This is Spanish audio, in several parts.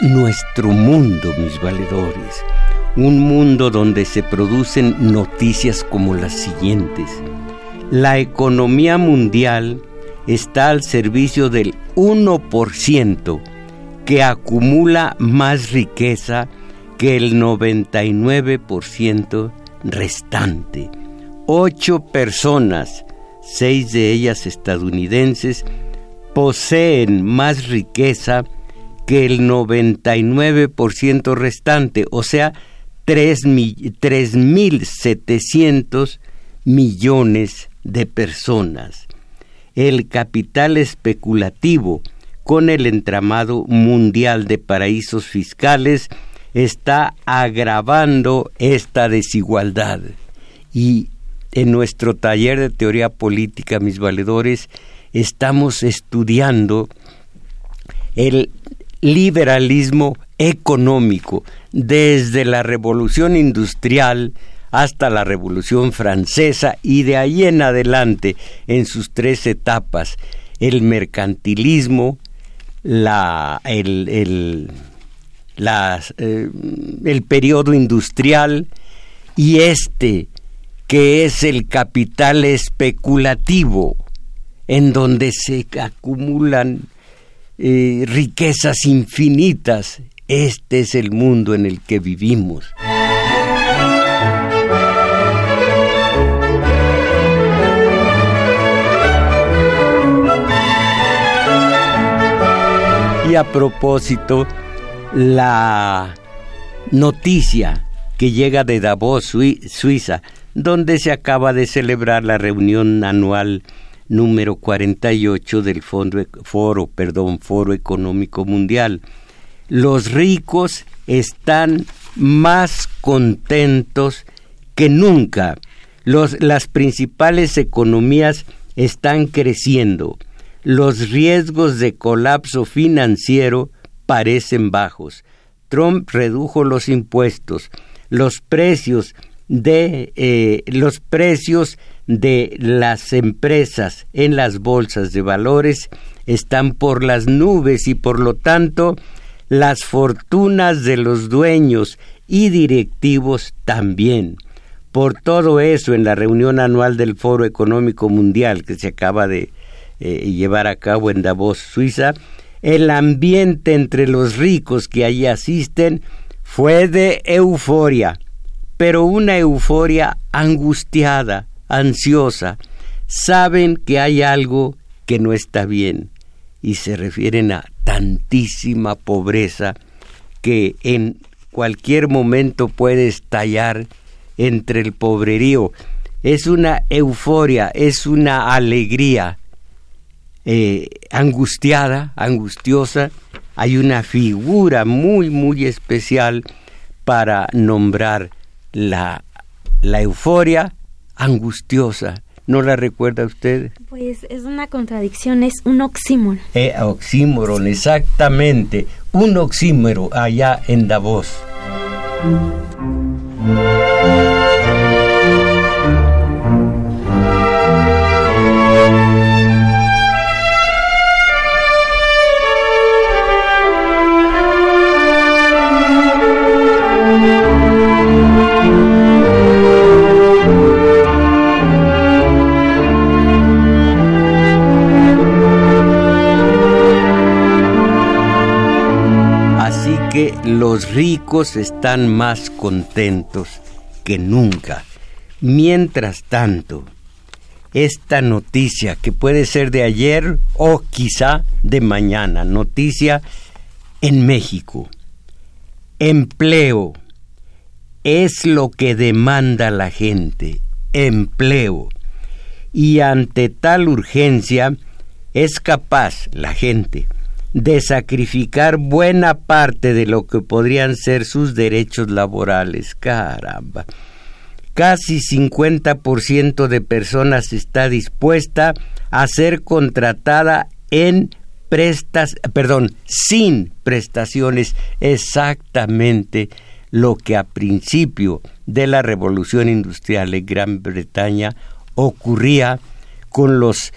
Nuestro mundo, mis valedores, un mundo donde se producen noticias como las siguientes. La economía mundial está al servicio del 1% que acumula más riqueza que el 99% restante. Ocho personas, seis de ellas estadounidenses, poseen más riqueza que el 99% restante, o sea, 3.700 millones de personas. El capital especulativo con el entramado mundial de paraísos fiscales está agravando esta desigualdad. Y en nuestro taller de teoría política, mis valedores, estamos estudiando el liberalismo económico desde la revolución industrial hasta la revolución francesa y de ahí en adelante en sus tres etapas el mercantilismo la, el, el, eh, el periodo industrial y este que es el capital especulativo en donde se acumulan eh, riquezas infinitas. Este es el mundo en el que vivimos. Y a propósito, la noticia que llega de Davos, Suiza, donde se acaba de celebrar la reunión anual número 48 del Foro, perdón, Foro Económico Mundial. Los ricos están más contentos que nunca. Los, las principales economías están creciendo. Los riesgos de colapso financiero parecen bajos. Trump redujo los impuestos. Los precios de eh, los precios de las empresas en las bolsas de valores están por las nubes y por lo tanto las fortunas de los dueños y directivos también. Por todo eso, en la reunión anual del Foro Económico Mundial que se acaba de eh, llevar a cabo en Davos, Suiza, el ambiente entre los ricos que allí asisten fue de euforia, pero una euforia angustiada, ansiosa, saben que hay algo que no está bien y se refieren a tantísima pobreza que en cualquier momento puede estallar entre el pobrerío. Es una euforia, es una alegría eh, angustiada, angustiosa. Hay una figura muy, muy especial para nombrar la, la euforia angustiosa. ¿No la recuerda usted? Pues es una contradicción, es un oxímoron. Eh, oxímoron, exactamente. Un oxímoron allá en Davos. Los ricos están más contentos que nunca. Mientras tanto, esta noticia que puede ser de ayer o quizá de mañana, noticia en México. Empleo es lo que demanda la gente, empleo. y ante tal urgencia es capaz la gente de sacrificar buena parte de lo que podrían ser sus derechos laborales. Caramba. Casi 50% de personas está dispuesta a ser contratada en prestas, perdón, sin prestaciones, exactamente lo que a principio de la revolución industrial en Gran Bretaña ocurría con los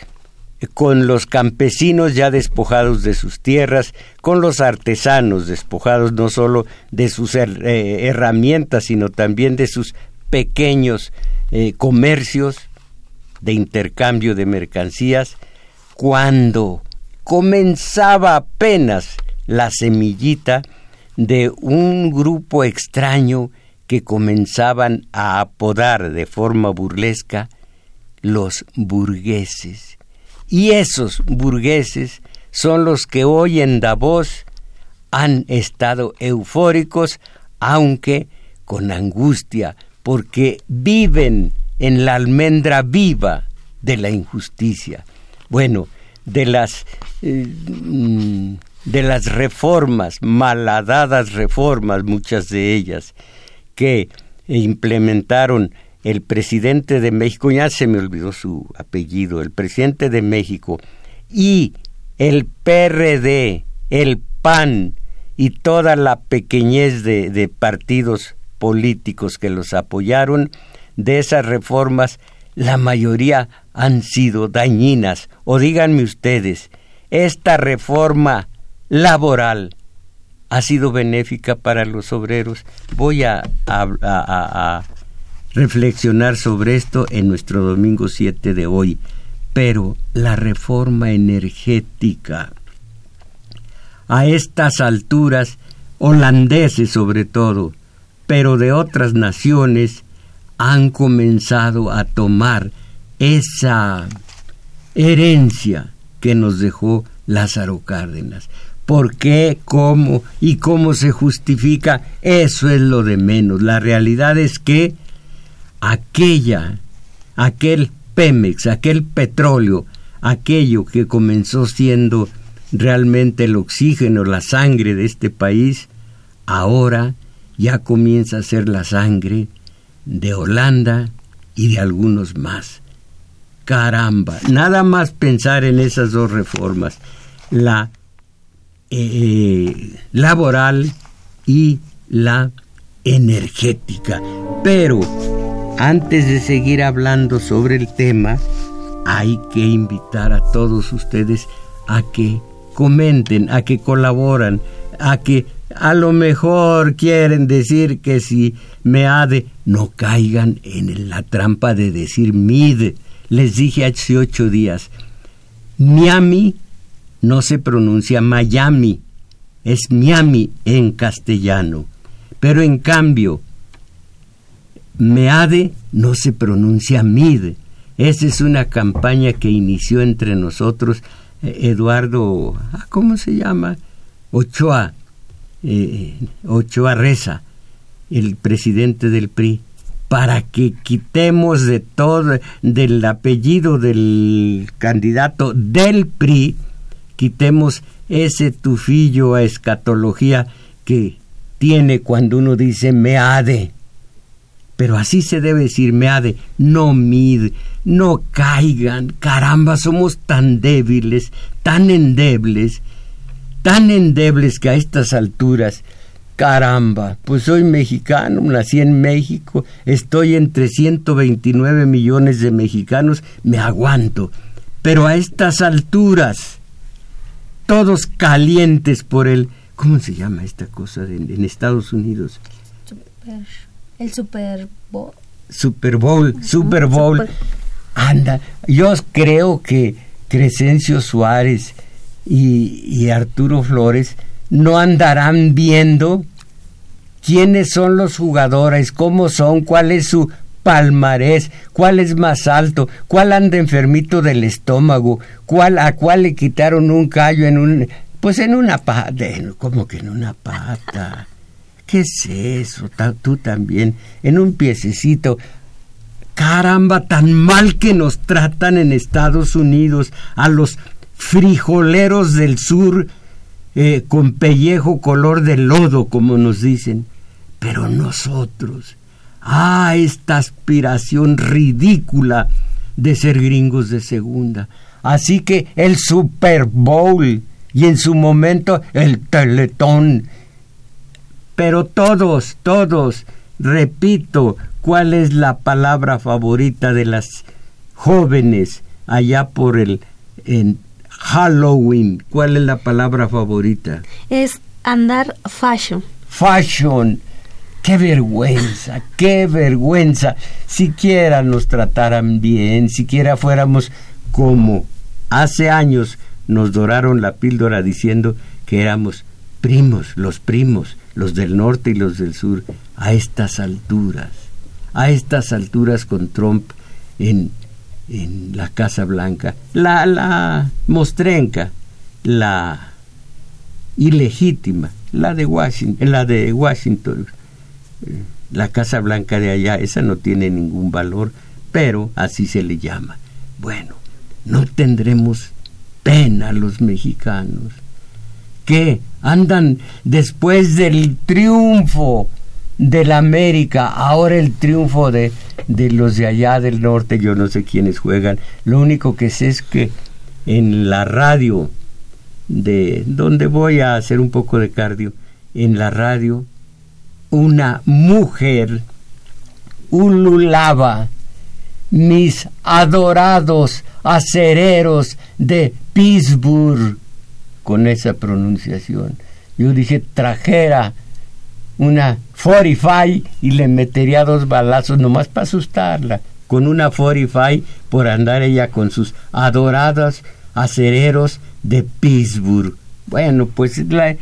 con los campesinos ya despojados de sus tierras, con los artesanos despojados no solo de sus eh, herramientas, sino también de sus pequeños eh, comercios de intercambio de mercancías, cuando comenzaba apenas la semillita de un grupo extraño que comenzaban a apodar de forma burlesca los burgueses. Y esos burgueses son los que hoy en Davos han estado eufóricos, aunque con angustia, porque viven en la almendra viva de la injusticia. Bueno, de las eh, mm, de las reformas, malhadadas reformas, muchas de ellas, que implementaron el presidente de México, ya se me olvidó su apellido, el presidente de México, y el PRD, el PAN y toda la pequeñez de, partidos políticos que los apoyaron, de esas reformas, la mayoría han sido dañinas. O díganme ustedes, esta reforma laboral ha sido benéfica para los obreros. Voy a, reflexionar sobre esto en nuestro domingo 7 de hoy. Pero la reforma energética, a estas alturas, holandeses sobre todo, pero de otras naciones, han comenzado a tomar esa herencia que nos dejó Lázaro Cárdenas. ¿Por qué? ¿Cómo? ¿Y cómo se justifica? Eso es lo de menos. La realidad es que aquella, aquel Pemex, aquel petróleo, aquello que comenzó siendo realmente el oxígeno, la sangre de este país, ahora ya comienza a ser la sangre de Holanda y de algunos más. Caramba, nada más pensar en esas dos reformas, la eh, laboral y la energética. Pero antes de seguir hablando sobre el tema, hay que invitar a todos ustedes a que comenten, a que colaboran, a que a lo mejor quieren decir que si me ha de, no caigan en la trampa de decir mide. Les dije hace ocho días, Miami no se pronuncia Miami, es Miami en castellano. Pero en cambio, Meade no se pronuncia Mid. Esa es una campaña que inició entre nosotros eh, Eduardo, ah, ¿cómo se llama? Ochoa, eh, Ochoa Reza, el presidente del PRI, para que quitemos de todo, del apellido del candidato del PRI, quitemos ese tufillo a escatología que tiene cuando uno dice meade. Pero así se debe decir meade, no mid, no caigan, caramba, somos tan débiles, tan endebles, tan endebles que a estas alturas, caramba, pues soy mexicano, nací en México, estoy entre 129 millones de mexicanos, me aguanto. Pero a estas alturas, todos calientes por el... ¿Cómo se llama esta cosa en Estados Unidos? El Super Bowl. Super Bowl, Super Bowl. Anda, yo creo que Crescencio Suárez y, y Arturo Flores no andarán viendo quiénes son los jugadores, cómo son, cuál es su palmarés, cuál es más alto, cuál anda enfermito del estómago, cuál a cuál le quitaron un callo en un pues en una pata, ¿cómo que en una pata? ¿Qué es eso? Tú también, en un piececito. Caramba, tan mal que nos tratan en Estados Unidos a los frijoleros del sur eh, con pellejo color de lodo, como nos dicen. Pero nosotros, ah, esta aspiración ridícula de ser gringos de segunda. Así que el Super Bowl y en su momento el Teletón. Pero todos, todos, repito, ¿cuál es la palabra favorita de las jóvenes allá por el en Halloween? ¿Cuál es la palabra favorita? Es andar fashion. Fashion. Qué vergüenza, qué vergüenza. Siquiera nos trataran bien, siquiera fuéramos como hace años nos doraron la píldora diciendo que éramos primos, los primos, los del norte y los del sur, a estas alturas, a estas alturas con Trump en, en la Casa Blanca, la, la mostrenca, la ilegítima, la de Washington, la de Washington la Casa Blanca de allá, esa no tiene ningún valor, pero así se le llama. Bueno, no tendremos pena los mexicanos, que andan después del triunfo de la América, ahora el triunfo de, de los de allá del norte, yo no sé quiénes juegan, lo único que sé es que en la radio de donde voy a hacer un poco de cardio, en la radio una mujer ululaba mis adorados acereros de Pittsburgh con esa pronunciación. Yo dije, trajera una 45 y le metería dos balazos nomás para asustarla. Con una 45 por andar ella con sus adorados acereros de Pittsburgh. Bueno, pues la,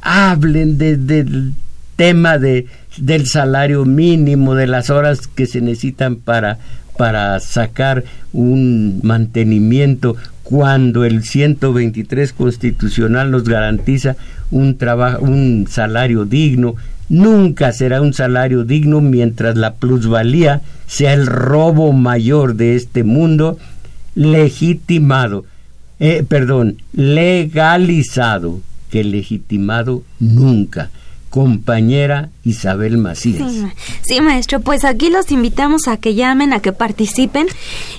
hablen del tema de, del salario mínimo, de las horas que se necesitan para, para sacar un mantenimiento cuando el 123 constitucional nos garantiza un trabajo un salario digno nunca será un salario digno mientras la plusvalía sea el robo mayor de este mundo legitimado eh, perdón legalizado legitimado nunca. Compañera Isabel Macías. Sí, maestro, pues aquí los invitamos a que llamen, a que participen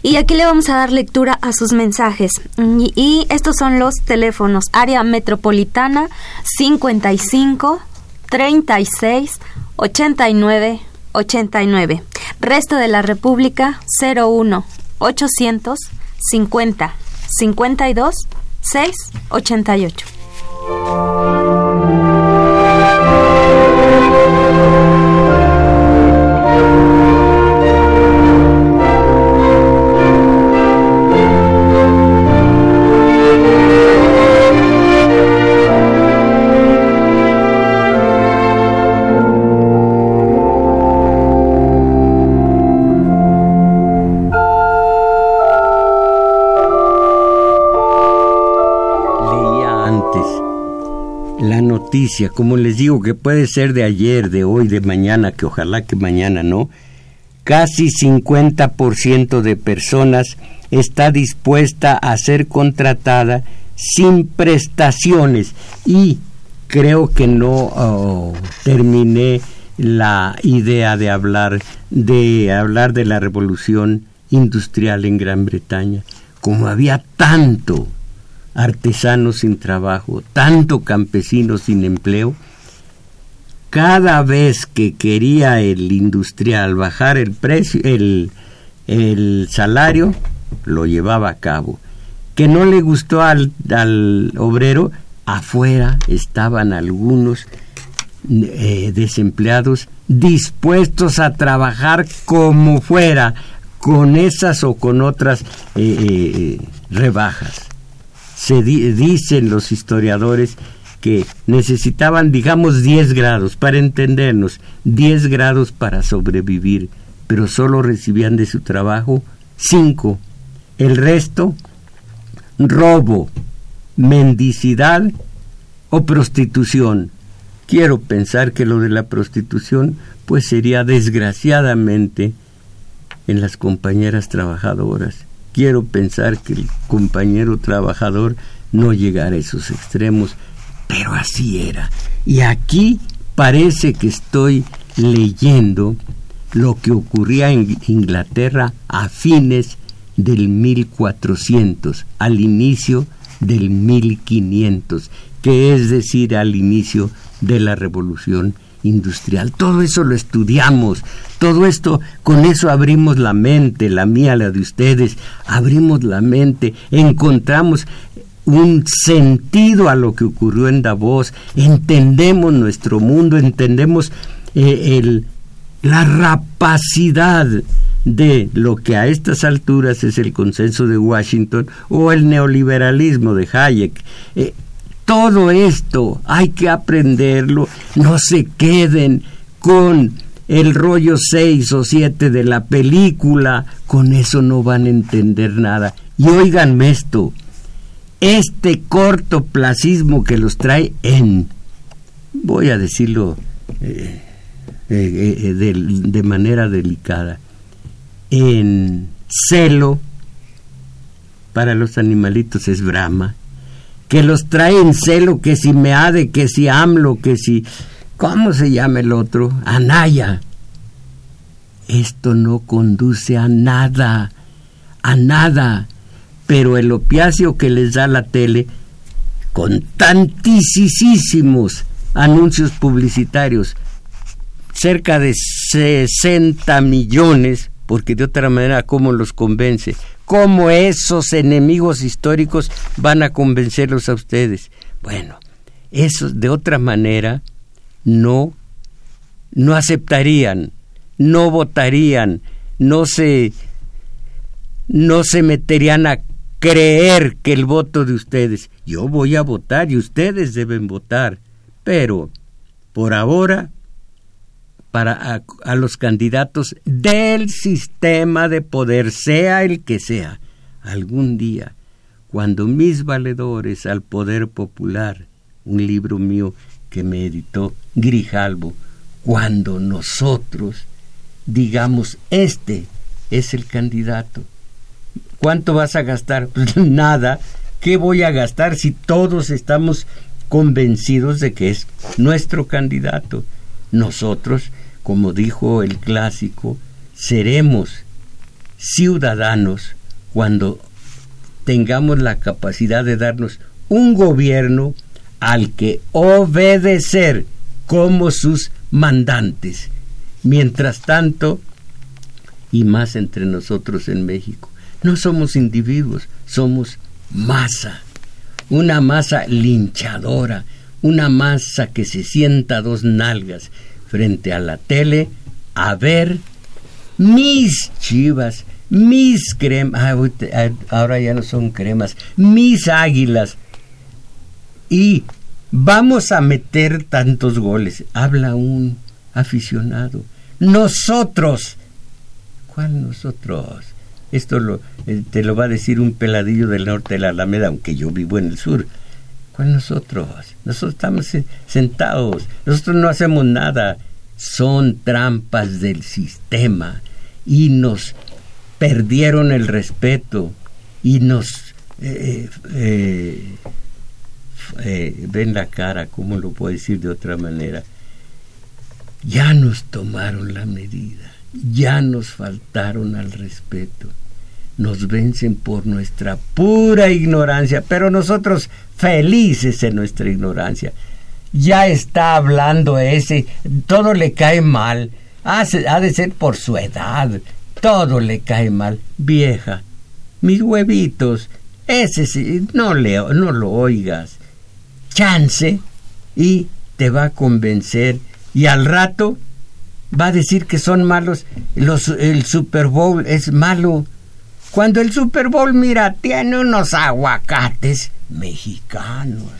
y aquí le vamos a dar lectura a sus mensajes. Y, estos son los teléfonos. Área metropolitana 55 36 89 89. Resto de la República 01 800 50 52 6 88. como les digo, que puede ser de ayer, de hoy, de mañana, que ojalá que mañana no, casi 50% de personas está dispuesta a ser contratada sin prestaciones y creo que no oh, terminé la idea de hablar de hablar de la revolución industrial en Gran Bretaña como había tanto artesanos sin trabajo, tanto campesinos sin empleo, cada vez que quería el industrial bajar el precio, el salario, lo llevaba a cabo. Que no le gustó al, al obrero, afuera estaban algunos eh, desempleados dispuestos a trabajar como fuera, con esas o con otras eh, eh, rebajas se dicen los historiadores que necesitaban, digamos, 10 grados para entendernos, 10 grados para sobrevivir, pero solo recibían de su trabajo 5. El resto, robo, mendicidad o prostitución. Quiero pensar que lo de la prostitución, pues sería desgraciadamente en las compañeras trabajadoras. Quiero pensar que el compañero trabajador no llegara a esos extremos, pero así era. Y aquí parece que estoy leyendo lo que ocurría en Inglaterra a fines del 1400, al inicio del 1500, que es decir, al inicio de la Revolución Industrial. Todo eso lo estudiamos, todo esto, con eso abrimos la mente, la mía, la de ustedes, abrimos la mente, encontramos un sentido a lo que ocurrió en Davos, entendemos nuestro mundo, entendemos eh, el, la rapacidad de lo que a estas alturas es el consenso de Washington o el neoliberalismo de Hayek. Eh, todo esto hay que aprenderlo, no se queden con el rollo 6 o 7 de la película, con eso no van a entender nada. Y oiganme esto, este cortoplacismo que los trae en, voy a decirlo eh, eh, de, de manera delicada, en celo para los animalitos es Brahma, que los trae en celo, que si Meade, que si AMLO, que si... ¿Cómo se llama el otro? Anaya. Esto no conduce a nada, a nada. Pero el opiáceo que les da la tele, con tantísimos anuncios publicitarios, cerca de 60 millones, porque de otra manera, ¿cómo los convence? ¿Cómo esos enemigos históricos van a convencerlos a ustedes? Bueno, eso de otra manera no, no aceptarían, no votarían, no se, no se meterían a creer que el voto de ustedes, yo voy a votar y ustedes deben votar, pero por ahora para a, los candidatos del sistema de poder, sea el que sea. Algún día, cuando mis valedores al poder popular, un libro mío que me editó Grijalbo, cuando nosotros digamos, este es el candidato. ¿Cuánto vas a gastar? Pues nada. ¿Qué voy a gastar si todos estamos convencidos de que es nuestro candidato? Nosotros como dijo el clásico, seremos ciudadanos cuando tengamos la capacidad de darnos un gobierno al que obedecer como sus mandantes. Mientras tanto, y más entre nosotros en México, no somos individuos, somos masa, una masa linchadora, una masa que se sienta a dos nalgas, frente a la tele a ver mis chivas, mis cremas, ah, ahora ya no son cremas, mis águilas. Y vamos a meter tantos goles. Habla un aficionado. Nosotros. ¿Cuál nosotros? Esto lo, eh, te lo va a decir un peladillo del norte de la Alameda, aunque yo vivo en el sur. ¿Cuál nosotros? Nosotros estamos sentados, nosotros no hacemos nada. Son trampas del sistema y nos perdieron el respeto y nos eh, eh, eh, ven la cara, ¿cómo lo puedo decir de otra manera? Ya nos tomaron la medida, ya nos faltaron al respeto nos vencen por nuestra pura ignorancia, pero nosotros felices en nuestra ignorancia. Ya está hablando ese, todo le cae mal, ha, de ser por su edad, todo le cae mal. Vieja, mis huevitos, ese sí, no, le, no lo oigas. Chance y te va a convencer y al rato va a decir que son malos. Los, el Super Bowl es malo cuando el Super Bowl, mira, tiene unos aguacates mexicanos.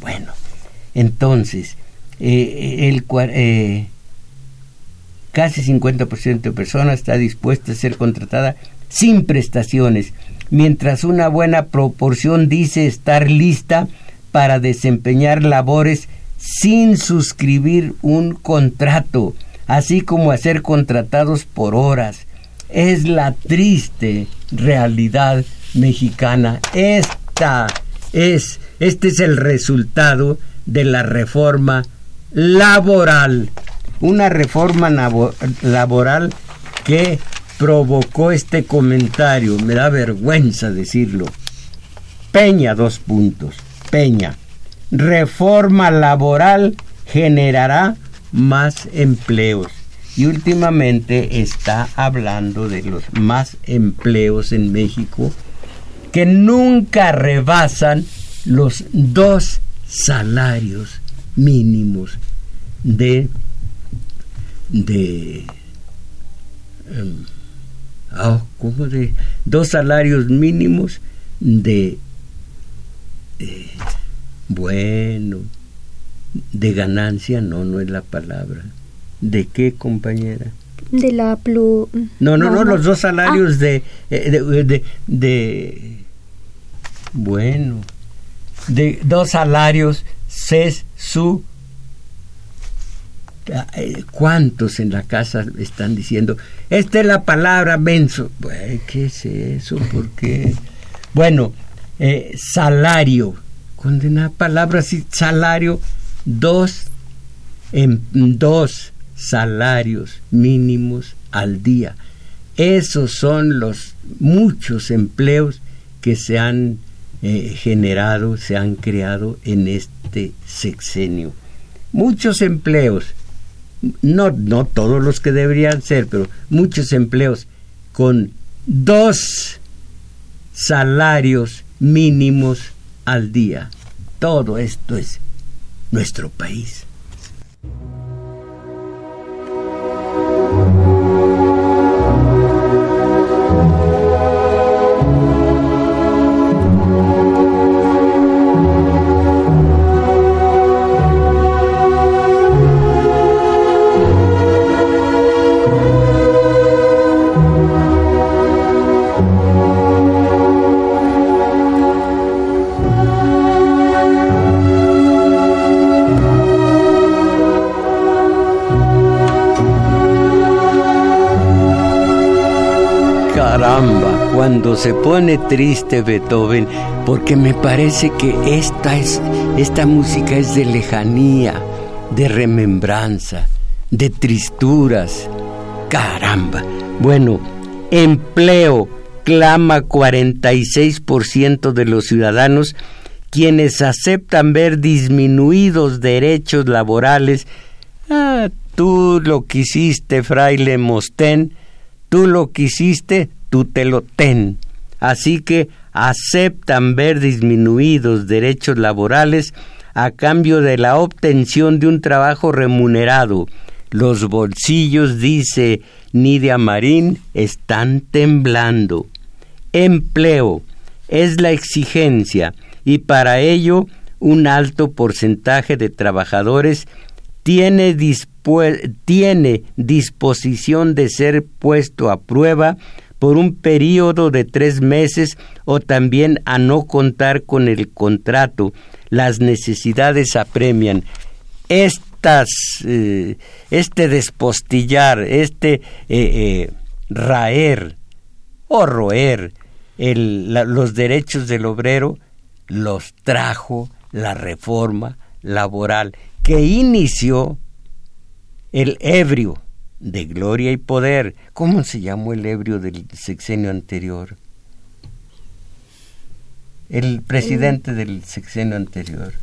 Bueno, entonces, eh, el, eh, casi 50% de personas está dispuesta a ser contratada sin prestaciones, mientras una buena proporción dice estar lista para desempeñar labores sin suscribir un contrato, así como a ser contratados por horas es la triste realidad mexicana. Esta es, este es el resultado de la reforma laboral. Una reforma laboral que provocó este comentario. Me da vergüenza decirlo. Peña, dos puntos. Peña. Reforma laboral generará más empleos. Y últimamente está hablando de los más empleos en México que nunca rebasan los dos salarios mínimos de de em, ah, ¿cómo de dos salarios mínimos de eh, bueno de ganancia no no es la palabra. De qué compañera de la plu no no no, los dos salarios ah. eh, de, de, de bueno, de dos salarios, es su... Eh, ¿Cuántos en la casa están diciendo? Esta es la palabra menso. ¿Qué es eso? ¿Por qué? Bueno, eh, salario. Condena palabra así, salario. Dos, en, dos salarios mínimos al día. Esos son los muchos empleos que se han eh, generado, se han creado en este sexenio. Muchos empleos, no, no todos los que deberían ser, pero muchos empleos con dos salarios mínimos al día. Todo esto es nuestro país. Cuando se pone triste Beethoven, porque me parece que esta, es, esta música es de lejanía, de remembranza, de tristuras. Caramba. Bueno, empleo clama 46% de los ciudadanos quienes aceptan ver disminuidos derechos laborales. Ah, tú lo quisiste, fraile Mostén, tú lo quisiste, tú te lo ten. Así que aceptan ver disminuidos derechos laborales a cambio de la obtención de un trabajo remunerado. Los bolsillos, dice Nidia Marín, están temblando. Empleo es la exigencia y para ello un alto porcentaje de trabajadores tiene, tiene disposición de ser puesto a prueba por un periodo de tres meses o también a no contar con el contrato. Las necesidades apremian. Estas, eh, este despostillar, este eh, eh, raer o roer los derechos del obrero los trajo la reforma laboral que inició el ebrio de gloria y poder. ¿Cómo se llamó el ebrio del sexenio anterior? El presidente del sexenio anterior.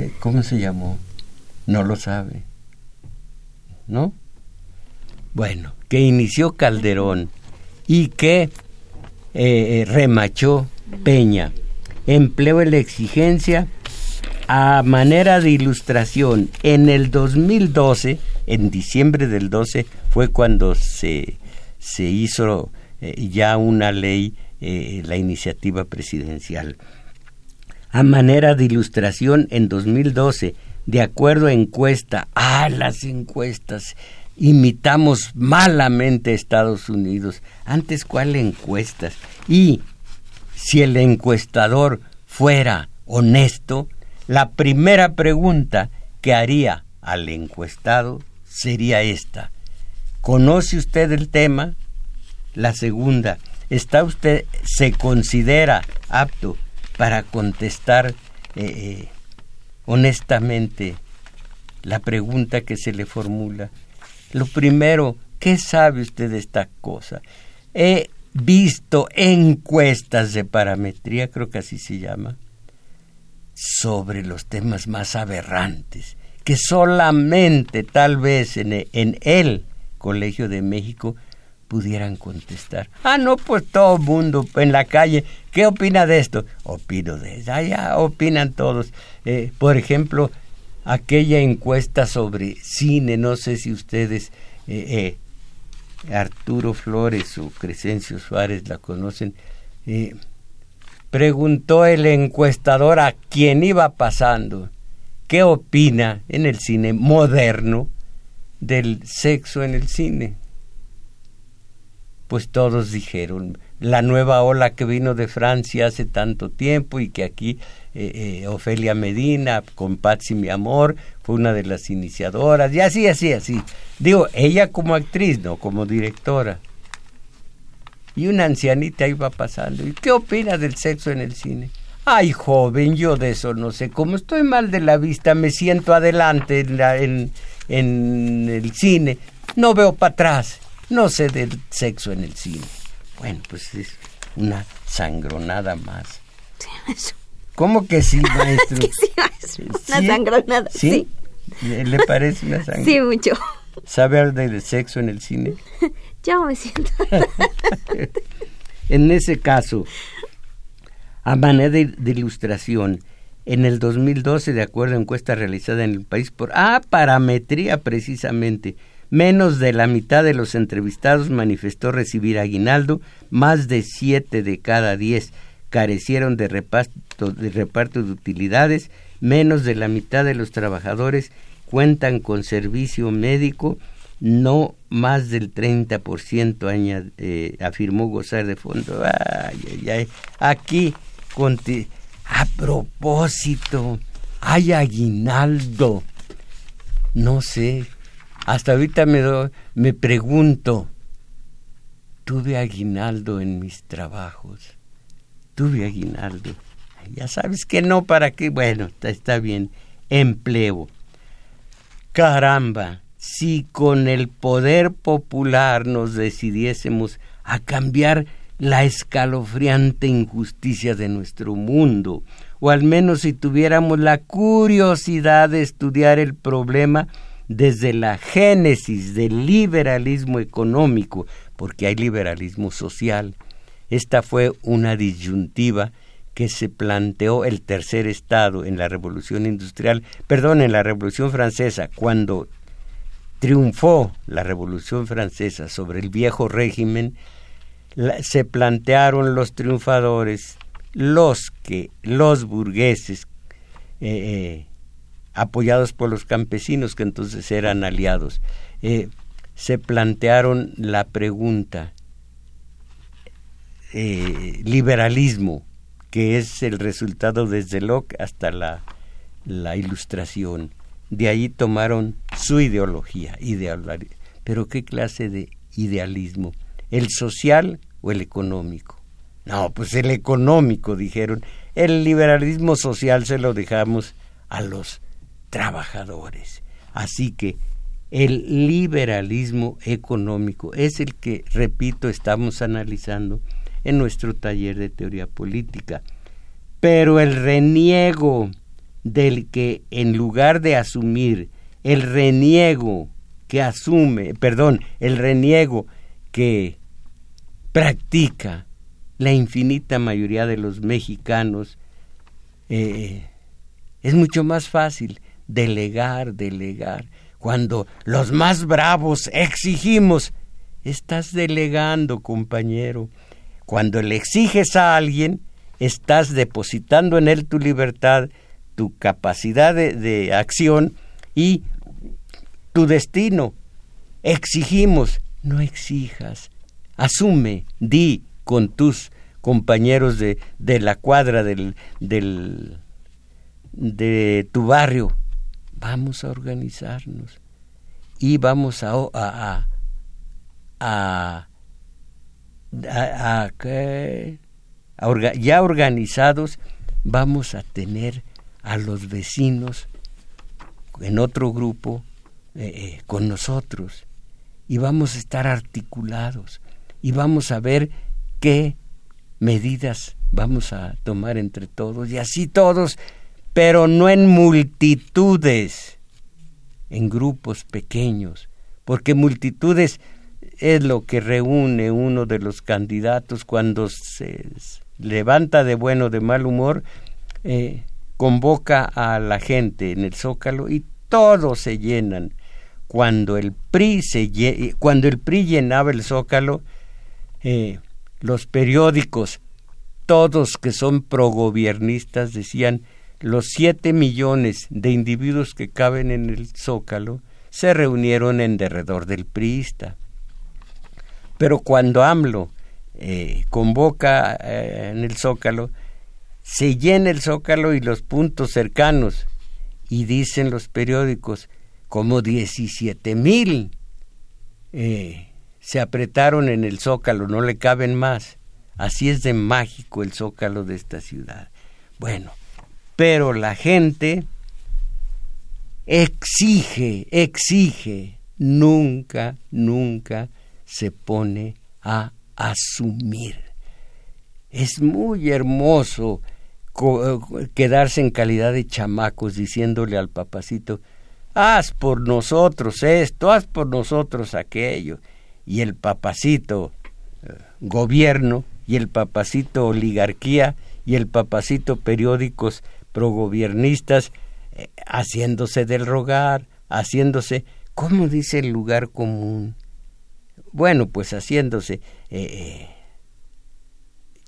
Eh, ¿Cómo se llamó? No lo sabe. ¿No? Bueno, que inició Calderón y que eh, eh, remachó Peña. Empleó la exigencia a manera de ilustración. En el 2012 en diciembre del 12 fue cuando se, se hizo eh, ya una ley, eh, la iniciativa presidencial. A manera de ilustración, en 2012, de acuerdo a encuesta, ah, las encuestas, imitamos malamente a Estados Unidos. Antes, ¿cuál encuestas? Y si el encuestador fuera honesto, la primera pregunta que haría al encuestado sería esta. ¿Conoce usted el tema? La segunda, ¿está usted, se considera apto para contestar eh, eh, honestamente la pregunta que se le formula? Lo primero, ¿qué sabe usted de esta cosa? He visto encuestas de parametría, creo que así se llama, sobre los temas más aberrantes, que solamente tal vez en, en el Colegio de México pudieran contestar. Ah, no, pues todo el mundo en la calle, ¿qué opina de esto? Opino de eso. Ah, ya opinan todos. Eh, por ejemplo, aquella encuesta sobre cine, no sé si ustedes, eh, eh, Arturo Flores o Crescencio Suárez la conocen, preguntó el encuestador a quien iba pasando qué opina en el cine moderno del sexo en el cine. Pues todos dijeron, la nueva ola que vino de Francia hace tanto tiempo y que aquí eh, eh, Ofelia Medina con Patsy Mi Amor fue una de las iniciadoras y así, así, así. Digo, ella como actriz, no como directora y una ancianita iba pasando. ¿Y qué opina del sexo en el cine? Ay, joven, yo de eso no sé. Como estoy mal de la vista, me siento adelante en, en, en el cine. No veo para atrás. No sé del sexo en el cine. Bueno, pues es una sangronada más. ¿Cómo que sí, maestro? que sí, maestro. Una sangronada. ¿Sí? ¿Le parece una sangronada? Sí, mucho. ¿Sabe del sexo en el cine? Ya me siento. en ese caso, a manera de, ilustración, en el 2012, de acuerdo a encuesta realizada en el país por ah, parametría precisamente, menos de la mitad de los entrevistados manifestó recibir aguinaldo, más de siete de cada diez carecieron de reparto, de reparto de utilidades, menos de la mitad de los trabajadores cuentan con servicio médico, no más del 30% eh, afirmó gozar de fondo. Ay, ay, ay. Aquí, a propósito, hay aguinaldo. No sé, hasta ahorita me, me pregunto, tuve aguinaldo en mis trabajos, tuve aguinaldo. Ya sabes que no, ¿para qué? Bueno, está bien, empleo. Caramba, si con el poder popular nos decidiésemos a cambiar la escalofriante injusticia de nuestro mundo, o al menos si tuviéramos la curiosidad de estudiar el problema desde la génesis del liberalismo económico, porque hay liberalismo social. Esta fue una disyuntiva que se planteó el tercer estado en la revolución industrial, perdón, en la revolución francesa, cuando triunfó la Revolución Francesa sobre el viejo régimen, se plantearon los triunfadores, los que los burgueses eh, eh, apoyados por los campesinos que entonces eran aliados, eh, se plantearon la pregunta liberalismo, que es el resultado desde Locke hasta la, la ilustración de ahí tomaron su ideología, Pero ¿qué clase de idealismo? ¿El social o el económico? No, pues el económico, dijeron. El liberalismo social se lo dejamos a los trabajadores. Así que el liberalismo económico es el que, repito, estamos analizando en nuestro taller de teoría política. Pero el reniego del que en lugar de asumir el reniego que asume, perdón, el reniego que practica la infinita mayoría de los mexicanos, eh, es mucho más fácil delegar, delegar. Cuando los más bravos exigimos, estás delegando, compañero. Cuando le exiges a alguien, estás depositando en él tu libertad tu capacidad de, acción y tu destino. Exigimos, no exijas, asume, di con tus compañeros de, de la cuadra del, del, de tu barrio, vamos a organizarnos. Y vamos a, a, a, ya organizados, vamos a tener a los vecinos en otro grupo eh, eh, con nosotros. Y vamos a estar articulados y vamos a ver qué medidas vamos a tomar entre todos y así todos, pero no en multitudes, en grupos pequeños, porque multitudes es lo que reúne uno de los candidatos cuando se levanta de bueno o de mal humor, eh, convoca a la gente en el zócalo y todos se llenan. Cuando el PRI, se, cuando el PRI llenaba el zócalo, eh, los periódicos, todos que son progobiernistas, decían los siete millones de individuos que caben en el zócalo se reunieron en derredor del priista. Pero cuando AMLO eh, convoca eh, en el zócalo, se llena el zócalo y los puntos cercanos, y dicen los periódicos, como 17 mil se apretaron en el zócalo, no le caben más. Así es de mágico el zócalo de esta ciudad. Bueno, pero la gente exige, exige, nunca, nunca se pone a asumir. Es muy hermoso eh, quedarse en calidad de chamacos diciéndole al papacito, haz por nosotros esto, haz por nosotros aquello. Y el papacito eh, gobierno y el papacito oligarquía y el papacito periódicos progobiernistas eh, haciéndose del rogar, haciéndose, ¿cómo dice el lugar común? Bueno, pues haciéndose, eh,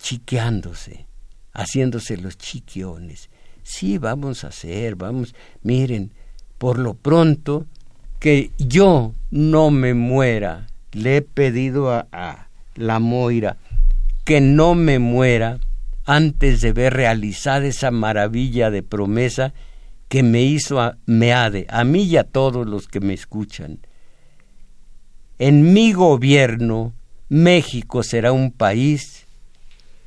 chiqueándose, haciéndose los chiquiones. Sí, vamos a hacer, vamos, miren, por lo pronto, que yo no me muera. Le he pedido a, la Moira que no me muera antes de ver realizada esa maravilla de promesa que me hizo a Meade, a mí y a todos los que me escuchan. En mi gobierno, México será un país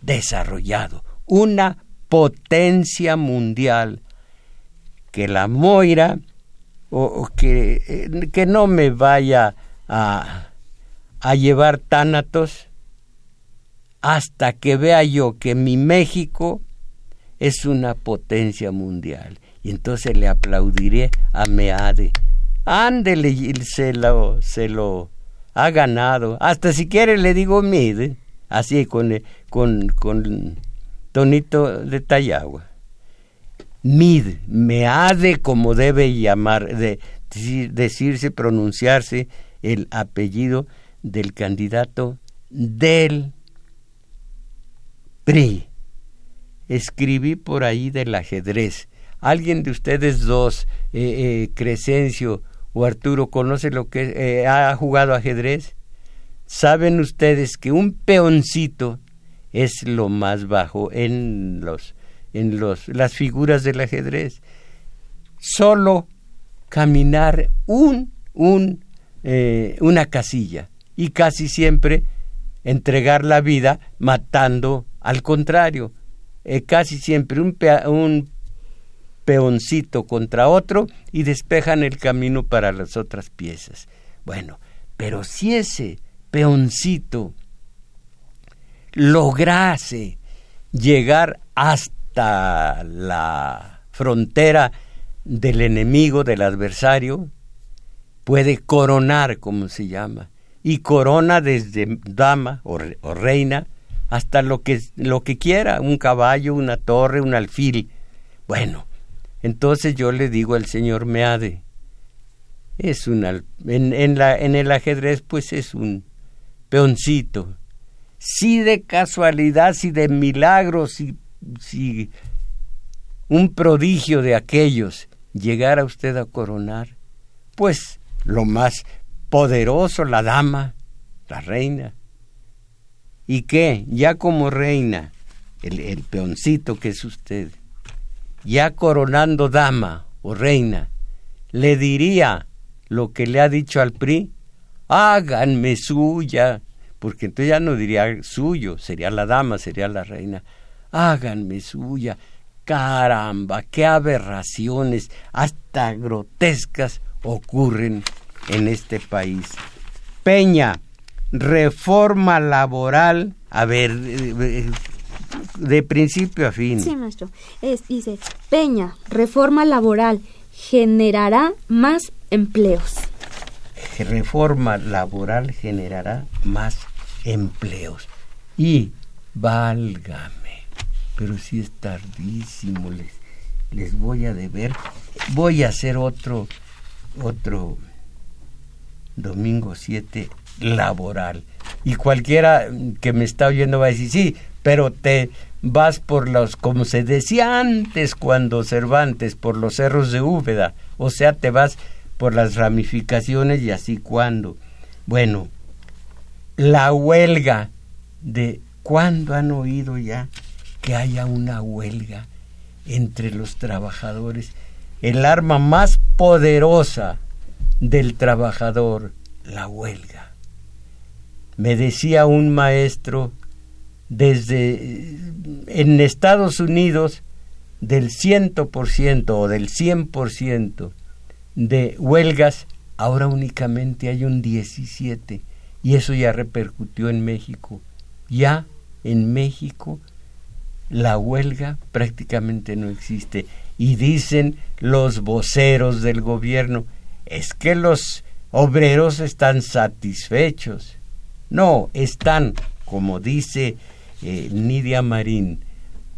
desarrollado, una potencia mundial, que la Moira o, que, eh, que, no me vaya a, a llevar tánatos hasta que vea yo que mi México es una potencia mundial. Y entonces le aplaudiré a Meade. Ándele, se lo, se lo ha ganado. Hasta si quiere le digo Mide, así con, con, con tonito de Tayagua. Mid, me ha de como debe llamar, de, decirse, pronunciarse el apellido del candidato del PRI. Escribí por ahí del ajedrez. ¿Alguien de ustedes dos, eh, eh, Crescencio o Arturo, conoce lo que eh, ha jugado ajedrez? Saben ustedes que un peoncito es lo más bajo en los en los, las figuras del ajedrez. Solo caminar un, un, una casilla y casi siempre entregar la vida matando al contrario. Eh, casi siempre un, un peoncito contra otro y despejan el camino para las otras piezas. Bueno, pero si ese peoncito lograse llegar hasta la frontera del enemigo, del adversario, puede coronar, como se llama, y corona desde dama o, reina hasta lo que, lo que quiera, un caballo, una torre, un alfil. Bueno, entonces yo le digo al señor Meade, es un en, en, la, en el ajedrez pues es un peoncito. Si de casualidad, si de milagros, si si un prodigio de aquellos llegara usted a coronar, pues lo más poderoso, la dama, la reina. ¿Y qué? Ya como reina, el, el peoncito que es usted, ya coronando dama o reina, le diría lo que le ha dicho al PRI, háganme suya, porque entonces ya no diría suyo, sería la dama, sería la reina, háganme suya. Caramba, qué aberraciones, hasta grotescas ocurren en este país. Peña, reforma laboral, a ver, eh, de principio a fin. Sí, maestro. dice, Peña, reforma laboral generará más empleos. Reforma laboral generará más empleos. Y, válgame, pero si es tardísimo, les, les voy a deber. Voy a hacer otro, otro domingo 7 laboral. Y cualquiera que me está oyendo va a decir, sí, pero te vas por los, como se decía antes cuando Cervantes, por los cerros de Úbeda, o sea, te vas por las ramificaciones y así cuando. Bueno, la huelga de cuándo han oído ya que haya una huelga entre los trabajadores, el arma más poderosa del trabajador, la huelga. Me decía un maestro desde en Estados Unidos del 100% o del 100% de huelgas, ahora únicamente hay un 17 y eso ya repercutió en México. Ya en México la huelga prácticamente no existe y dicen los voceros del gobierno, es que los obreros están satisfechos. No, están, como dice eh, Nidia Marín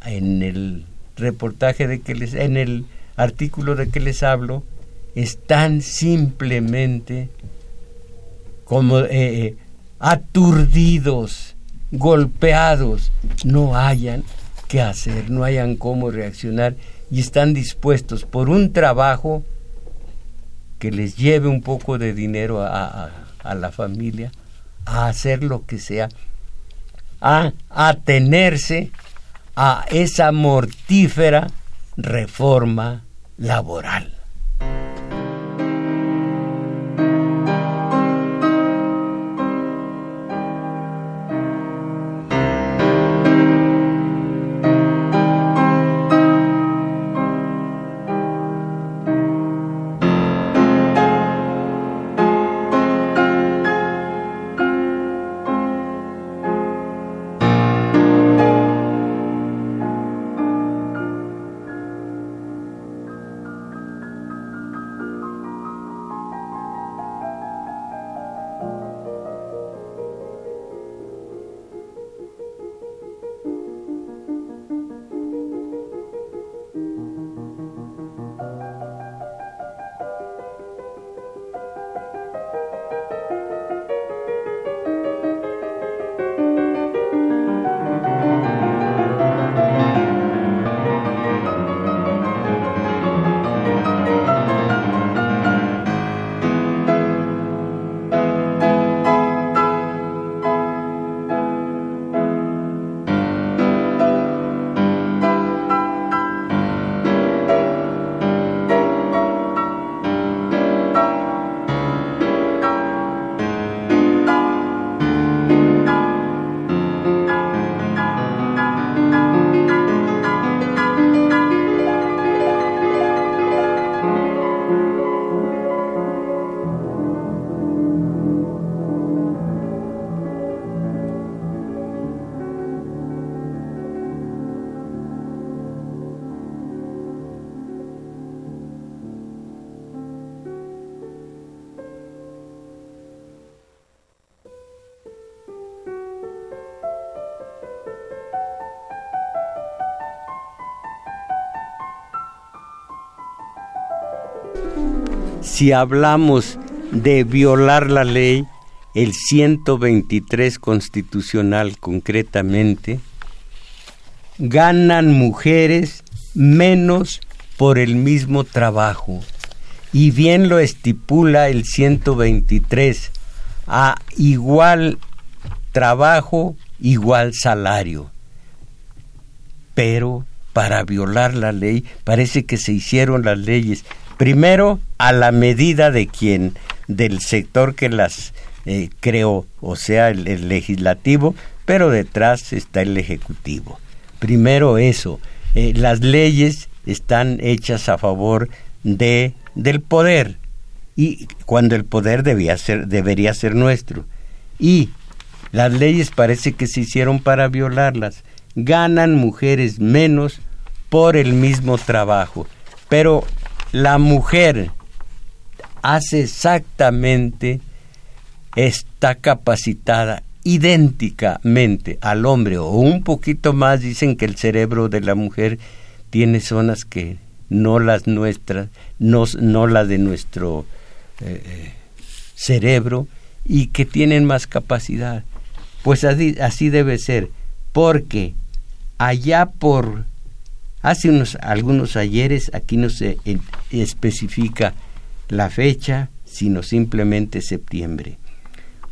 en el reportaje de que les, en el artículo de que les hablo, están simplemente como eh, eh, aturdidos, golpeados, no hayan qué hacer, no hayan cómo reaccionar y están dispuestos por un trabajo que les lleve un poco de dinero a, a la familia a hacer lo que sea a atenerse a esa mortífera reforma laboral. Si hablamos de violar la ley, el 123 constitucional concretamente, ganan mujeres menos por el mismo trabajo. Y bien lo estipula el 123, a igual trabajo, igual salario. Pero para violar la ley parece que se hicieron las leyes Primero, a la medida de quien, del sector que las eh, creó, o sea, el, legislativo, pero detrás está el ejecutivo. Primero eso, eh, las leyes están hechas a favor de del poder y cuando el poder debía ser debería ser nuestro. Y las leyes parece que se hicieron para violarlas. Ganan mujeres menos por el mismo trabajo. Pero la mujer hace exactamente está capacitada idénticamente al hombre o un poquito más dicen que el cerebro de la mujer tiene zonas que no las nuestras, no, no las de nuestro eh, eh, cerebro y que tienen más capacidad. Pues así, así debe ser, porque allá por hace unos algunos ayeres aquí no se especifica la fecha, sino simplemente septiembre.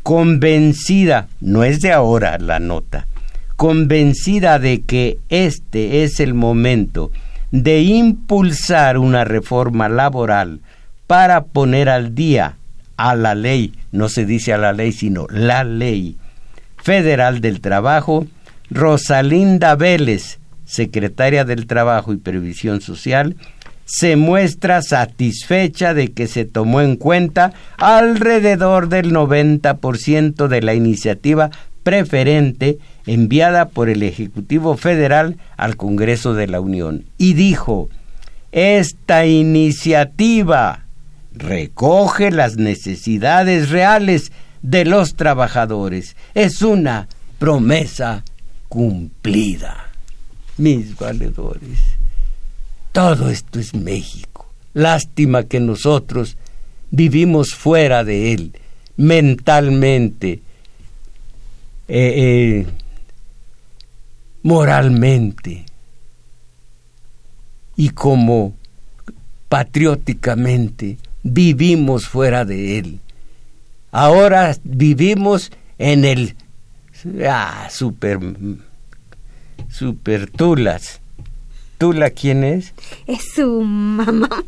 Convencida, no es de ahora la nota, convencida de que este es el momento de impulsar una reforma laboral para poner al día a la ley, no se dice a la ley, sino la ley federal del trabajo, Rosalinda Vélez, secretaria del Trabajo y Previsión Social, se muestra satisfecha de que se tomó en cuenta alrededor del 90% de la iniciativa preferente enviada por el Ejecutivo Federal al Congreso de la Unión y dijo, esta iniciativa recoge las necesidades reales de los trabajadores. Es una promesa cumplida. Mis valedores, todo esto es México. Lástima que nosotros vivimos fuera de él, mentalmente, eh, eh, moralmente y como patrióticamente vivimos fuera de él. Ahora vivimos en el ah, super super Tulas. ¿Tula quién es? Es su mamá.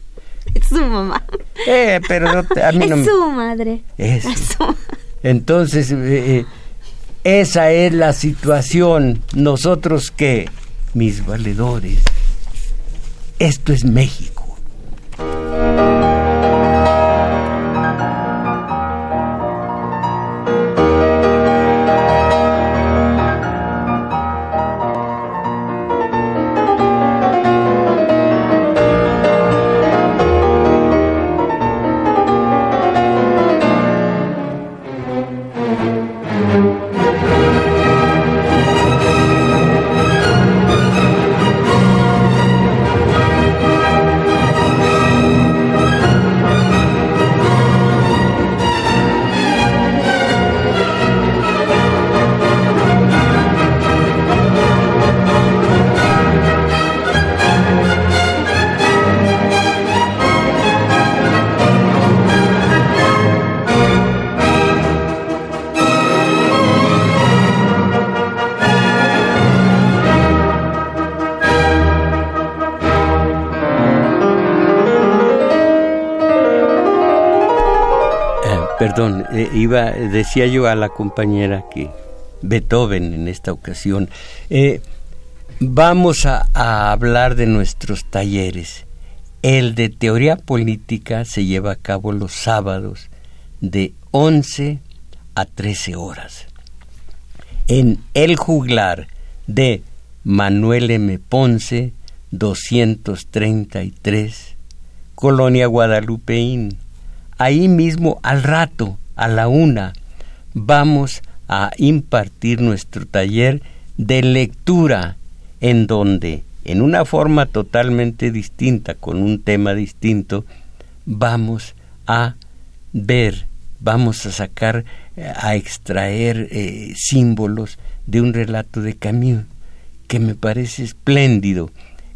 Es su mamá. Eh, pero a mí es su madre. Es Entonces, eh, eh, esa es la situación. Nosotros que, mis valedores, esto es México. Iba, decía yo a la compañera que Beethoven en esta ocasión. Eh, vamos a, hablar de nuestros talleres. El de teoría política se lleva a cabo los sábados de 11 a 13 horas. En El Juglar de Manuel M. Ponce, 233, Colonia Guadalupeín ahí mismo al rato, a la una, vamos a impartir nuestro taller de lectura en donde, en una forma totalmente distinta, con un tema distinto, vamos a ver, vamos a sacar, a extraer eh, símbolos de un relato de Camus que me parece espléndido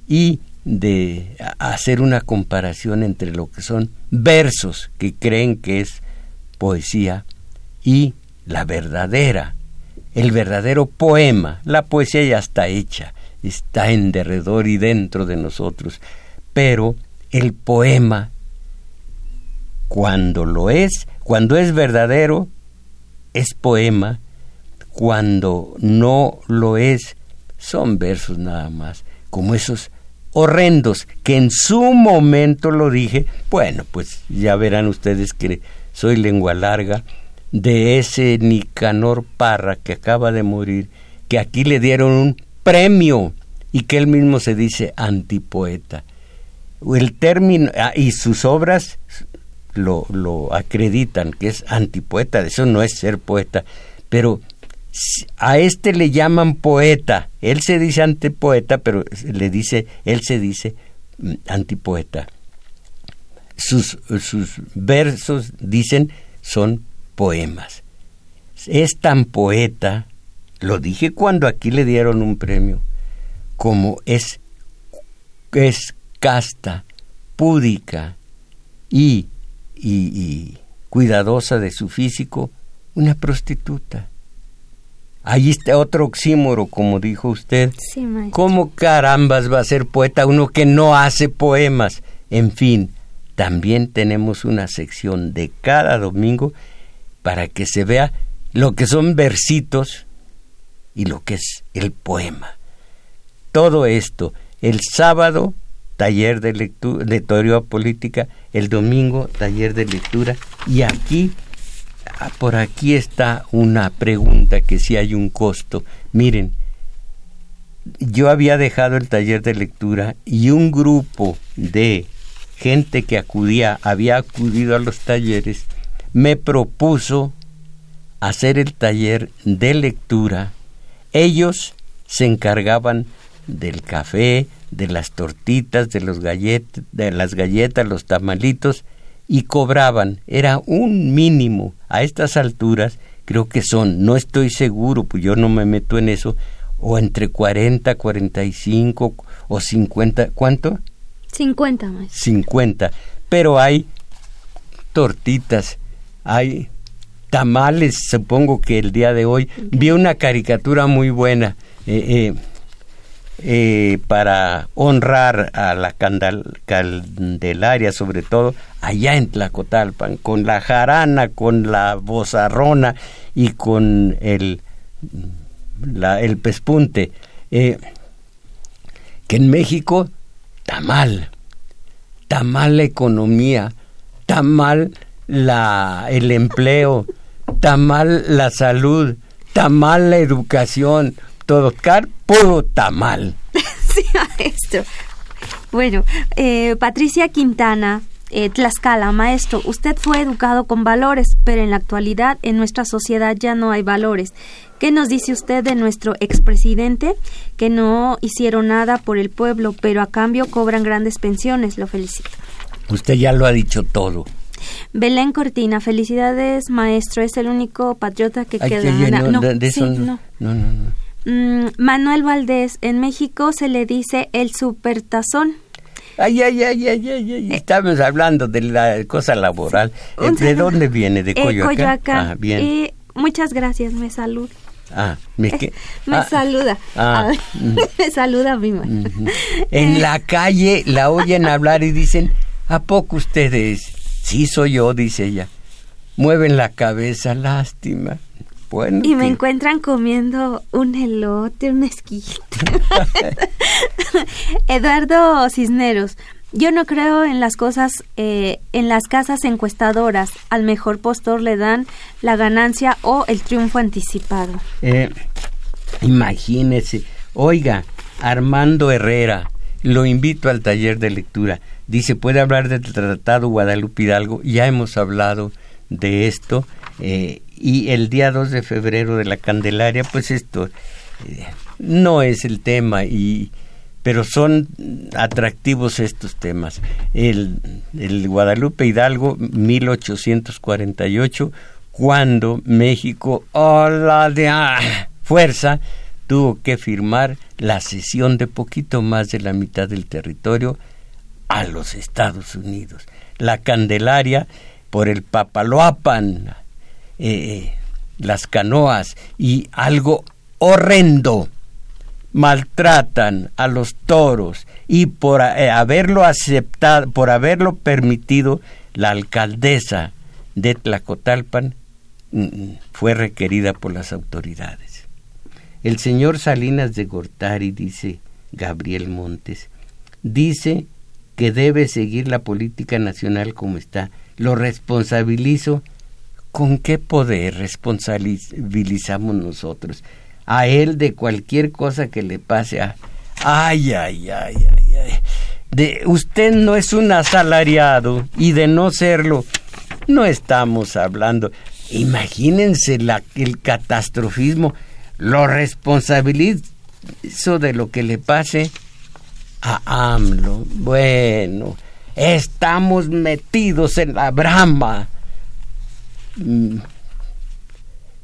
y de hacer una comparación entre lo que son versos que creen que es poesía y la verdadera, el verdadero poema. La poesía ya está hecha, está en derredor y dentro de nosotros, pero el poema, cuando lo es, cuando es verdadero, es poema, cuando no lo es, son versos nada más, como esos horrendos que en su momento lo dije, bueno, pues ya verán ustedes que soy lengua larga, de ese Nicanor Parra que acaba de morir, que aquí le dieron un premio y que él mismo se dice antipoeta. El término, ah, y sus obras lo, lo acreditan, que es antipoeta, eso no es ser poeta, pero a este le llaman poeta, él se dice antipoeta, pero le dice, él se dice mm, antipoeta. Sus, sus versos, dicen, son poemas. Es tan poeta, lo dije cuando aquí le dieron un premio, como es, es casta, púdica y, y, cuidadosa de su físico, una prostituta. Ahí está otro oxímoro, como dijo usted. ¿Cómo carambas va a ser poeta uno que no hace poemas? En fin, también tenemos una sección de cada domingo para que se vea lo que son versitos y lo que es el poema. Todo esto, el sábado, taller de lectura, de teoría política, el domingo, taller de lectura, y aquí, ah, por aquí está una pregunta que si hay un costo. Miren, yo había dejado el taller de lectura y un grupo de gente que acudía, había acudido a los talleres, me propuso hacer el taller de lectura. Ellos se encargaban del café, de las tortitas, de, los gallet de las galletas, los tamalitos, y cobraban. Era un mínimo. A estas alturas, creo que son, no estoy seguro, pues yo no me meto en eso, o entre 40, 45 o 50, ¿cuánto? 50 más. 50. Pero hay tortitas, hay tamales, supongo que el día de hoy. Vi una caricatura muy buena eh, eh, eh, para honrar a la Candelaria, sobre todo allá en Tlacotalpan, con la jarana, con la bozarrona y con el, la, el pespunte. que en México está mal, está mal la economía, está mal la, el empleo, está mal la salud, está mal la educación, todo car puro está mal. sí, maestro. Bueno, eh, Patricia Quintana, eh, Tlaxcala, maestro, usted fue educado con valores, pero en la actualidad en nuestra sociedad ya no hay valores. ¿Qué nos dice usted de nuestro expresidente que no hicieron nada por el pueblo, pero a cambio cobran grandes pensiones? Lo felicito. Usted ya lo ha dicho todo. Belén Cortina, felicidades, maestro. Es el único patriota que queda. no, no, no, mm, Manuel Valdés, en México se le dice el supertazón. Ay, ay, ay, ay, ay, eh, Estamos hablando de la cosa laboral. Eh, ¿De dónde viene? ¿De Coyoacán? Coyoacán. Ah, bien. Y muchas gracias, me saluda. Ah, me, me ah, saluda. Ah, mm. me saluda mi En la calle la oyen hablar y dicen, ¿a poco ustedes Sí, soy yo, dice ella. Mueven la cabeza, lástima. Bueno, y me encuentran comiendo un elote, un esquite. Eduardo Cisneros, yo no creo en las cosas, eh, en las casas encuestadoras. Al mejor postor le dan la ganancia o el triunfo anticipado. Eh, imagínese, oiga, Armando Herrera, lo invito al taller de lectura. Dice, puede hablar del Tratado Guadalupe Hidalgo, ya hemos hablado de esto, eh, y el día 2 de febrero de la Candelaria, pues esto eh, no es el tema, y, pero son atractivos estos temas. El, el Guadalupe Hidalgo, 1848, cuando México, hola de ah, fuerza, tuvo que firmar la cesión de poquito más de la mitad del territorio a los Estados Unidos. La Candelaria por el Papaloapan, eh, las canoas y algo horrendo. Maltratan a los toros y por eh, haberlo aceptado, por haberlo permitido, la alcaldesa de Tlacotalpan mm, fue requerida por las autoridades. El señor Salinas de Gortari, dice Gabriel Montes, dice que debe seguir la política nacional como está. Lo responsabilizo. ¿Con qué poder responsabilizamos nosotros? A él de cualquier cosa que le pase a... Ay, ay, ay, ay, ay. De, usted no es un asalariado y de no serlo, no estamos hablando. Imagínense la, el catastrofismo. Lo responsabilizo de lo que le pase a AMLO. Bueno, estamos metidos en la brama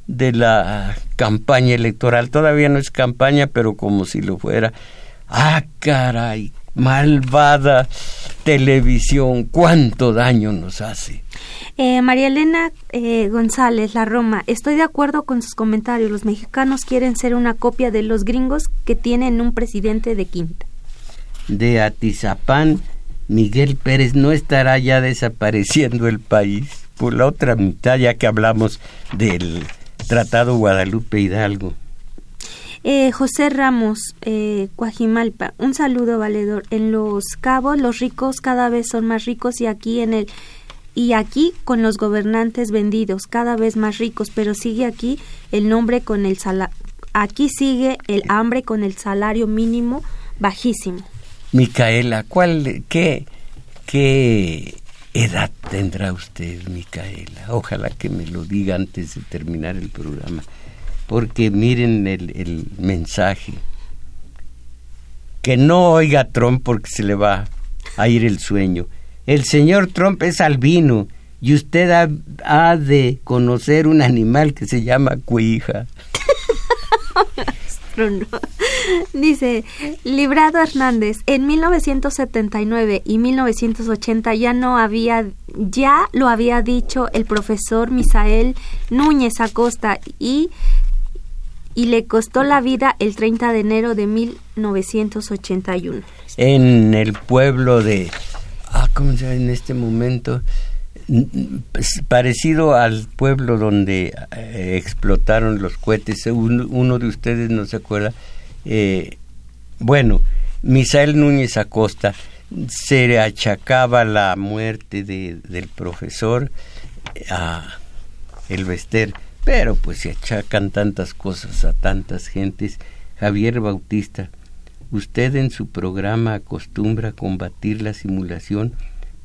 de la campaña electoral. Todavía no es campaña, pero como si lo fuera. Ah, caray, malvada televisión, cuánto daño nos hace. Eh, María Elena eh, González, La Roma, estoy de acuerdo con sus comentarios. Los mexicanos quieren ser una copia de los gringos que tienen un presidente de quinta de Atizapán, Miguel Pérez no estará ya desapareciendo el país. Por la otra mitad, ya que hablamos del Tratado Guadalupe Hidalgo. Eh, José Ramos, eh, Coajimalpa, un saludo valedor. En Los Cabos los ricos cada vez son más ricos y aquí en el y aquí con los gobernantes vendidos cada vez más ricos, pero sigue aquí el nombre con el sala aquí sigue el hambre con el salario mínimo bajísimo. Micaela, ¿cuál, qué, qué edad tendrá usted, Micaela? Ojalá que me lo diga antes de terminar el programa, porque miren el, mensaje. Que no oiga Trump porque se le va a ir el sueño. El señor Trump es albino y usted ha, ha de conocer un animal que se llama cuija. Dice, Librado Hernández, en 1979 y 1980 ya no había, ya lo había dicho el profesor Misael Núñez Acosta y, y le costó la vida el 30 de enero de 1981. En el pueblo de, ah, ¿cómo se llama en este momento? Pues, parecido al pueblo donde eh, explotaron los cohetes. Uno, de ustedes no se acuerda. Eh, bueno, Misael Núñez Acosta se achacaba la muerte de, del profesor a el Vester, pero pues se achacan tantas cosas a tantas gentes. Javier Bautista, usted en su programa acostumbra combatir la simulación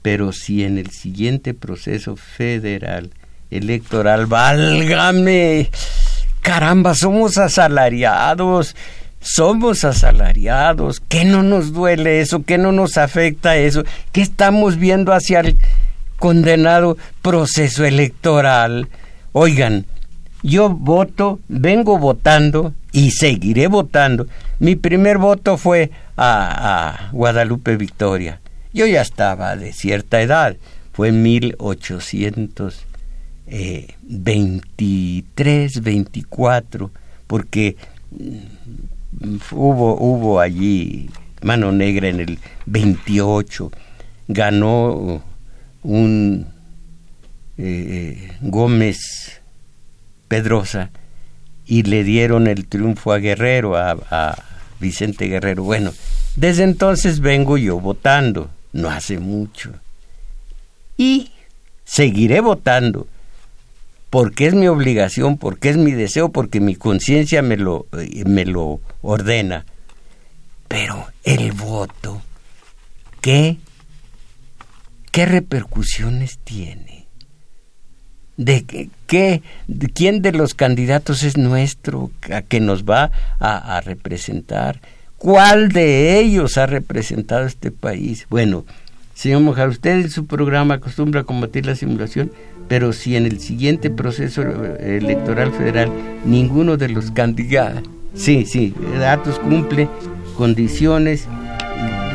pero si en el siguiente proceso federal electoral, válgame, caramba, somos asalariados, somos asalariados, ¿qué no nos duele eso? ¿Qué no nos afecta eso? ¿Qué estamos viendo hacia el condenado proceso electoral? Oigan, yo voto, vengo votando y seguiré votando. Mi primer voto fue a, a Guadalupe Victoria yo ya estaba de cierta edad, fue en 1823, 24, porque mm, hubo, hubo allí mano negra en el 28, ganó un eh, Gómez Pedrosa y le dieron el triunfo a Guerrero, a Vicente Guerrero. Bueno, desde entonces vengo yo votando no hace mucho. Y seguiré votando, porque es mi obligación, porque es mi deseo, porque mi conciencia me lo, eh, me lo ordena. Pero el voto, ¿qué, qué repercusiones tiene? ¿De qué, quién de los candidatos es nuestro, a que nos va a, a representar? ¿Cuál de ellos ha representado este país? Bueno, señor Mojar, usted en su programa acostumbra a combatir la simulación, pero si en el siguiente proceso electoral federal ninguno de los candidatos, sí, sí, datos cumple condiciones,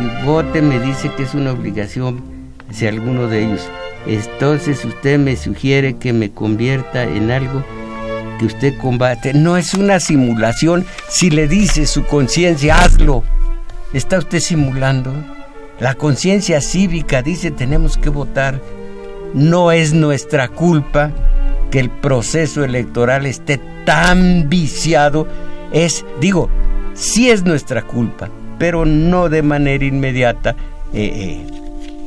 y vote me dice que es una obligación si alguno de ellos. Entonces usted me sugiere que me convierta en algo que usted combate. No es una simulación. Si le dice su conciencia, hazlo. ¿Está usted simulando? La conciencia cívica dice tenemos que votar. No es nuestra culpa que el proceso electoral esté tan viciado es, digo, sí es nuestra culpa, pero no de manera inmediata, eh,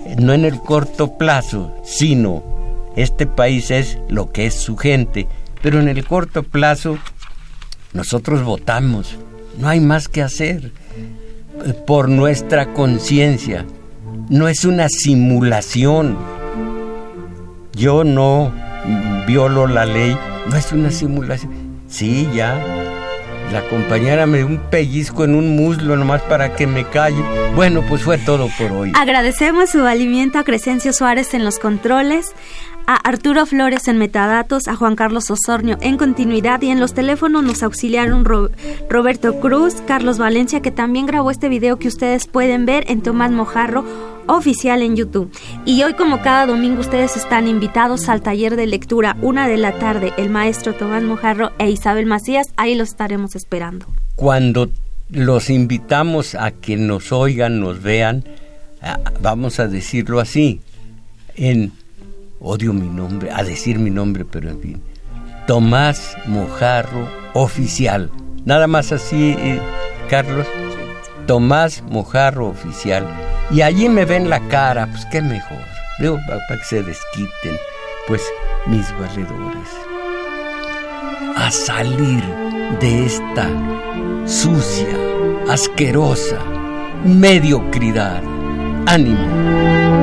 eh, no en el corto plazo, sino este país es lo que es su gente, pero en el corto plazo nosotros votamos, no hay más que hacer eh, por nuestra conciencia, no es una simulación. Yo no violo la ley, no es una simulación. Sí, ya, la compañera me dio un pellizco en un muslo nomás para que me calle. Bueno, pues fue todo por hoy. Agradecemos su alimento a Crescencio Suárez en los controles, a Arturo Flores en metadatos, a Juan Carlos Osornio en continuidad y en los teléfonos nos auxiliaron Roberto Cruz, Carlos Valencia, que también grabó este video que ustedes pueden ver en Tomás Mojarro oficial en YouTube. Y hoy como cada domingo ustedes están invitados al taller de lectura una de la tarde, el maestro Tomás Mojarro e Isabel Macías, ahí los estaremos esperando. Cuando los invitamos a que nos oigan, nos vean, ah, vamos a decirlo así, en odio mi nombre, a decir mi nombre, pero en fin. Tomás Mojarro Oficial. Nada más así, eh, Carlos. Tomás Mojarro Oficial. Y allí me ven la cara, pues qué mejor. Digo, para que se desquiten, pues mis valedores. A salir de esta sucia, asquerosa mediocridad. Ánimo.